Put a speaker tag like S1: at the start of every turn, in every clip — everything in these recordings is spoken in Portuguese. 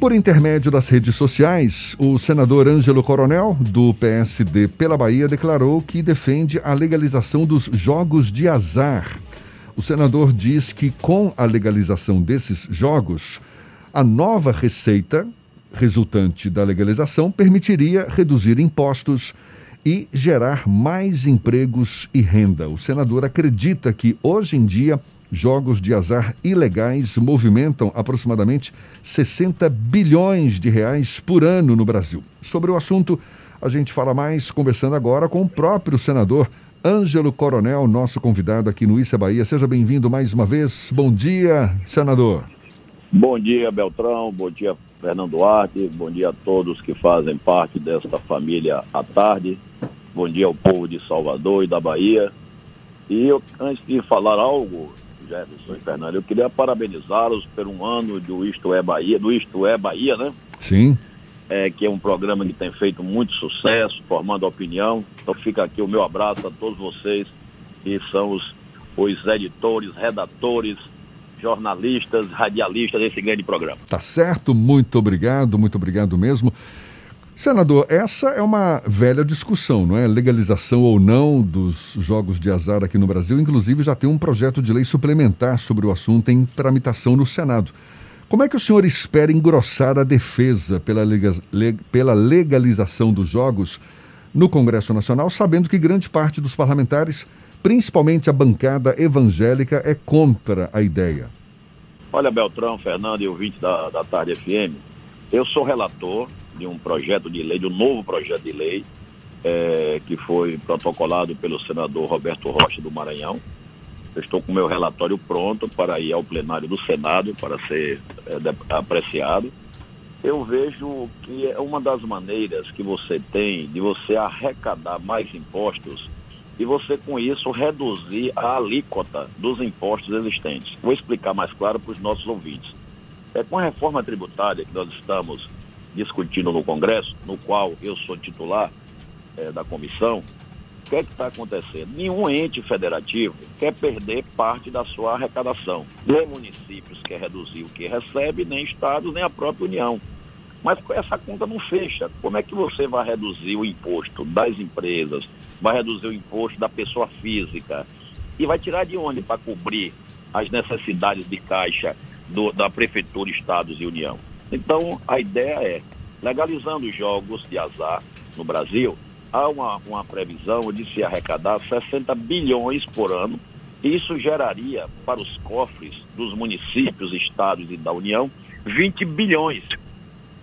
S1: Por intermédio das redes sociais, o senador Ângelo Coronel, do PSD pela Bahia, declarou que defende a legalização dos jogos de azar. O senador diz que, com a legalização desses jogos, a nova receita resultante da legalização permitiria reduzir impostos e gerar mais empregos e renda. O senador acredita que, hoje em dia, jogos de azar ilegais movimentam aproximadamente 60 bilhões de reais por ano no Brasil. Sobre o assunto, a gente fala mais conversando agora com o próprio senador Ângelo Coronel, nosso convidado aqui no Issa Bahia. Seja bem-vindo mais uma vez. Bom dia, senador.
S2: Bom dia, Beltrão. Bom dia, Fernando Duarte. Bom dia a todos que fazem parte desta família à tarde. Bom dia ao povo de Salvador e da Bahia. E eu, antes de falar algo, Jefferson e Fernando. Eu queria parabenizá-los por um ano do Isto é Bahia, do Isto é Bahia, né?
S1: Sim.
S2: É, que é um programa que tem feito muito sucesso, formando opinião. Então fica aqui o meu abraço a todos vocês que são os, os editores, redatores, jornalistas, radialistas desse grande programa.
S1: Tá certo, muito obrigado, muito obrigado mesmo. Senador, essa é uma velha discussão, não é? Legalização ou não dos jogos de azar aqui no Brasil. Inclusive, já tem um projeto de lei suplementar sobre o assunto em tramitação no Senado. Como é que o senhor espera engrossar a defesa pela, legalização dos jogos no Congresso Nacional, sabendo que grande parte dos parlamentares, principalmente a bancada evangélica, é contra a ideia?
S2: Olha, Beltrão, Fernando e ouvinte da, da Tarde FM, eu sou relator de um projeto de lei, de um novo projeto de lei, é, que foi protocolado pelo senador Roberto Rocha do Maranhão. Eu estou com meu relatório pronto para ir ao plenário do Senado para ser é, apreciado. Eu vejo que é uma das maneiras que você tem de você arrecadar mais impostos e você com isso reduzir a alíquota dos impostos existentes. Vou explicar mais claro para os nossos ouvintes. É com a reforma tributária que nós estamos discutindo no Congresso, no qual eu sou titular é, da comissão, o que é que está acontecendo? Nenhum ente federativo quer perder parte da sua arrecadação. Nem municípios quer reduzir o que recebe, nem estados, nem a própria União. Mas essa conta não fecha. Como é que você vai reduzir o imposto das empresas, vai reduzir o imposto da pessoa física e vai tirar de onde para cobrir as necessidades de caixa do, da Prefeitura, Estados e União? Então, a ideia é, legalizando os jogos de azar no Brasil, há uma, uma previsão de se arrecadar 60 bilhões por ano. Isso geraria para os cofres dos municípios, estados e da União 20 bilhões.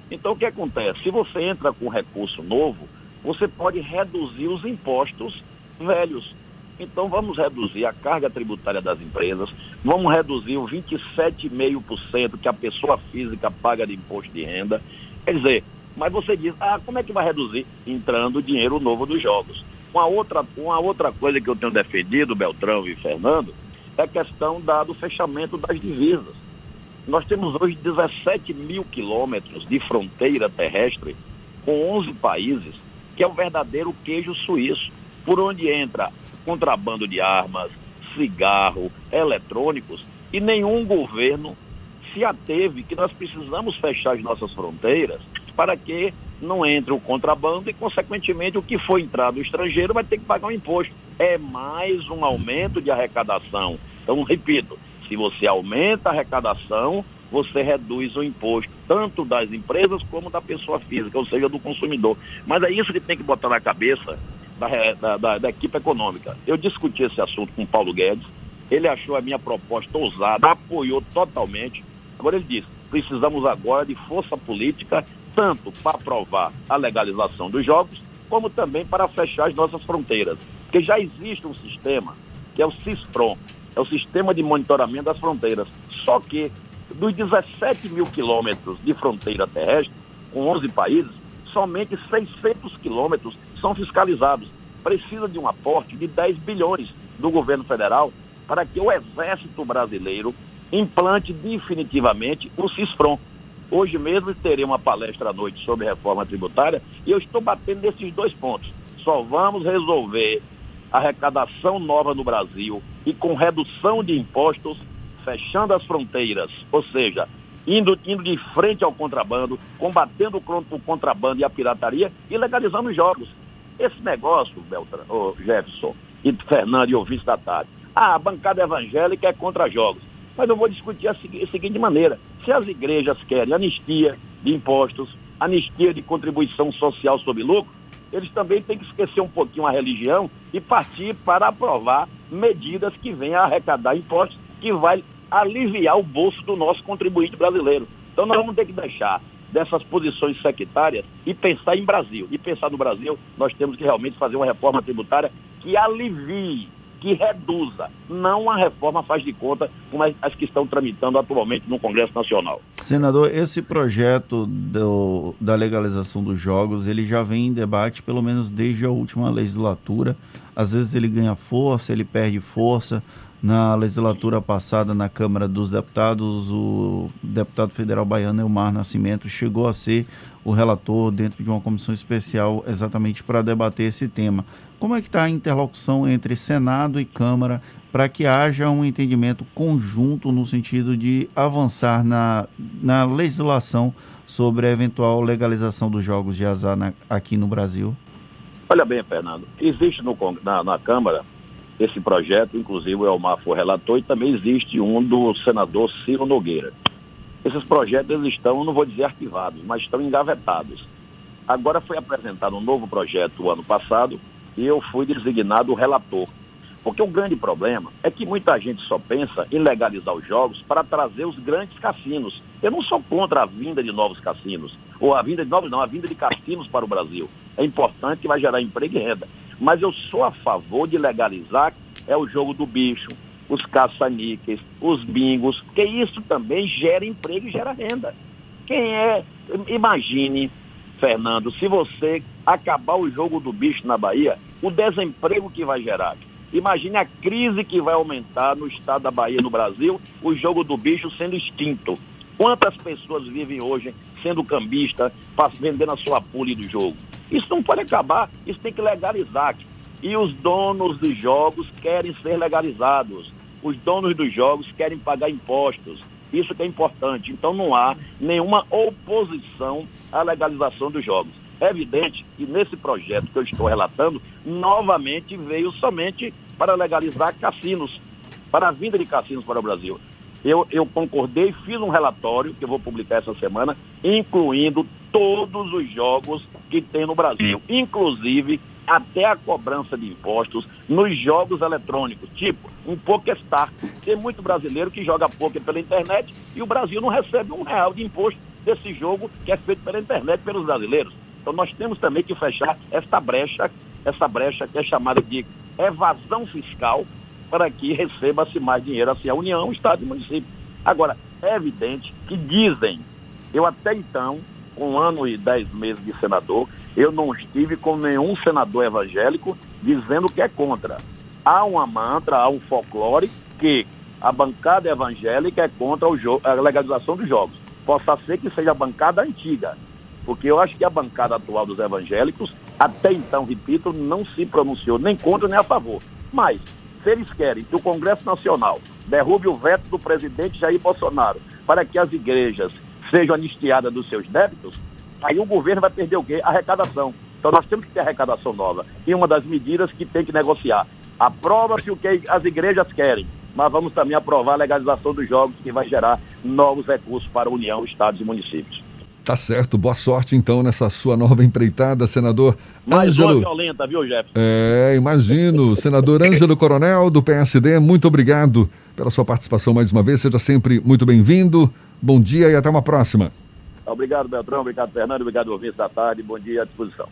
S2: Então, o que acontece? Se você entra com recurso novo, você pode reduzir os impostos velhos. Então vamos reduzir a carga tributária das empresas, vamos reduzir o 27,5% que a pessoa física paga de imposto de renda. Quer dizer, mas você diz, ah, como é que vai reduzir? Entrando dinheiro novo dos jogos. Uma outra, uma outra coisa que eu tenho defendido, Beltrão e Fernando, é a questão da, do fechamento das divisas. Nós temos hoje 17 mil quilômetros de fronteira terrestre com 11 países, que é o verdadeiro queijo suíço, por onde entra contrabando de armas, cigarro, eletrônicos, e nenhum governo se ateve que nós precisamos fechar as nossas fronteiras para que não entre o contrabando e, consequentemente, o que for entrar do estrangeiro vai ter que pagar um imposto. É mais um aumento de arrecadação. Então, repito, se você aumenta a arrecadação, você reduz o imposto, tanto das empresas como da pessoa física, ou seja, do consumidor. Mas é isso que tem que botar na cabeça da, da, da, equipe econômica. Eu discuti esse assunto com o Paulo Guedes, ele achou a minha proposta ousada, apoiou totalmente. Agora ele disse, precisamos agora de força política, tanto para aprovar a legalização dos jogos, como também para fechar as nossas fronteiras. Porque já existe um sistema, que é o CISPROM, é o Sistema de Monitoramento das Fronteiras. Só que dos 17 mil quilômetros de fronteira terrestre, com 11 países, somente 600 quilômetros são fiscalizados. Precisa de um aporte de 10 bilhões do governo federal para que o Exército Brasileiro implante definitivamente o CISFRON. Hoje mesmo terei uma palestra à noite sobre reforma tributária e eu estou batendo nesses dois pontos. Só vamos resolver arrecadação nova no Brasil e com redução de impostos, fechando as fronteiras, ou seja, indo, indo de frente ao contrabando, combatendo o contrabando e a pirataria e legalizando os jogos. Esse negócio, Beltrão, oh, Jefferson e Fernando e ouvintes da tarde, ah, a bancada evangélica é contra jogos. Mas eu vou discutir a, seguinte maneira. Se as igrejas querem anistia de impostos, anistia de contribuição social sobre lucro, eles também têm que esquecer um pouquinho a religião e partir para aprovar medidas que venham a arrecadar impostos que vai aliviar o bolso do nosso contribuinte brasileiro. Então nós vamos ter que deixar dessas posições sectárias e pensar em Brasil. E pensar no Brasil, nós temos que realmente fazer uma reforma tributária que alivie que reduza, não uma reforma faz de conta como as que estão tramitando atualmente no Congresso Nacional.
S3: Senador, esse projeto do, da legalização dos jogos, ele já vem em debate pelo menos desde a última legislatura. Às vezes ele ganha força, ele perde força. Na legislatura passada, na Câmara dos Deputados, o deputado federal baiano Elmar Nascimento chegou a ser o relator dentro de uma comissão especial exatamente para debater esse tema. Como é que está a interlocução entre Senado e Câmara para que haja um entendimento conjunto no sentido de avançar na, na legislação sobre a eventual legalização dos jogos de azar na, aqui no Brasil?
S2: Olha bem, Fernando, existe no, na, na Câmara esse projeto, inclusive o Elmar foi relator, e também existe um do senador Ciro Nogueira. Esses projetos estão, não vou dizer arquivados, mas estão engavetados. Agora foi apresentado um novo projeto ano passado e eu fui designado relator. Porque o grande problema é que muita gente só pensa em legalizar os jogos para trazer os grandes cassinos. Eu não sou contra a vinda de novos cassinos, ou a vinda de novos não, a vinda de cassinos para o Brasil. É importante que vai gerar emprego e renda. Mas eu sou a favor de legalizar é o jogo do bicho, os caça-níqueis, os bingos, porque isso também gera emprego e gera renda. Quem é, imagine, Fernando, se você acabar o jogo do bicho na Bahia, o desemprego que vai gerar. Imagine a crise que vai aumentar no estado da Bahia, no Brasil, o jogo do bicho sendo extinto. Quantas pessoas vivem hoje sendo cambista, vendendo a sua pule do jogo? Isso não pode acabar, isso tem que legalizar. E os donos dos jogos querem ser legalizados. Os donos dos jogos querem pagar impostos. Isso que é importante. Então não há nenhuma oposição à legalização dos jogos. É evidente que nesse projeto que eu estou relatando, novamente veio somente para legalizar cassinos, para a vinda de cassinos para o Brasil. Eu, eu concordei, fiz um relatório que eu vou publicar essa semana, incluindo todos os jogos que tem no Brasil, inclusive até a cobrança de impostos nos jogos eletrônicos, tipo um PokerStar. Tem muito brasileiro que joga poker pela internet e o Brasil não recebe um real de imposto desse jogo que é feito pela internet pelos brasileiros. Então nós temos também que fechar esta brecha, essa brecha que é chamada de evasão fiscal, para que receba-se mais dinheiro assim a União, o Estado e o município. Agora, é evidente que dizem, eu até então, um ano e dez meses de senador, eu não estive com nenhum senador evangélico dizendo que é contra. Há uma mantra, há um folclore que a bancada evangélica é contra a legalização dos jogos. Possa ser que seja a bancada antiga, porque eu acho que a bancada atual dos evangélicos, até então, repito, não se pronunciou nem contra nem a favor. Mas, se eles querem que o Congresso Nacional derrube o veto do presidente Jair Bolsonaro para que as igrejas sejam anistiadas dos seus débitos, aí o governo vai perder o quê? Arrecadação. Então nós temos que ter arrecadação nova. E uma das medidas que tem que negociar. Aprova-se o que as igrejas querem, mas vamos também aprovar a legalização dos jogos que vai gerar novos recursos para a União, Estados e municípios.
S1: Tá certo, boa sorte então nessa sua nova empreitada, senador
S2: Mais Ângelo. Mais violenta, viu, Jeff?
S1: É, imagino. senador Ângelo Coronel, do PSD, muito obrigado pela sua participação mais uma vez. Seja sempre muito bem-vindo. Bom dia e até uma próxima.
S2: Obrigado, Beltrão. Obrigado, Fernando. Obrigado, ouvintes da tarde. Bom dia à disposição.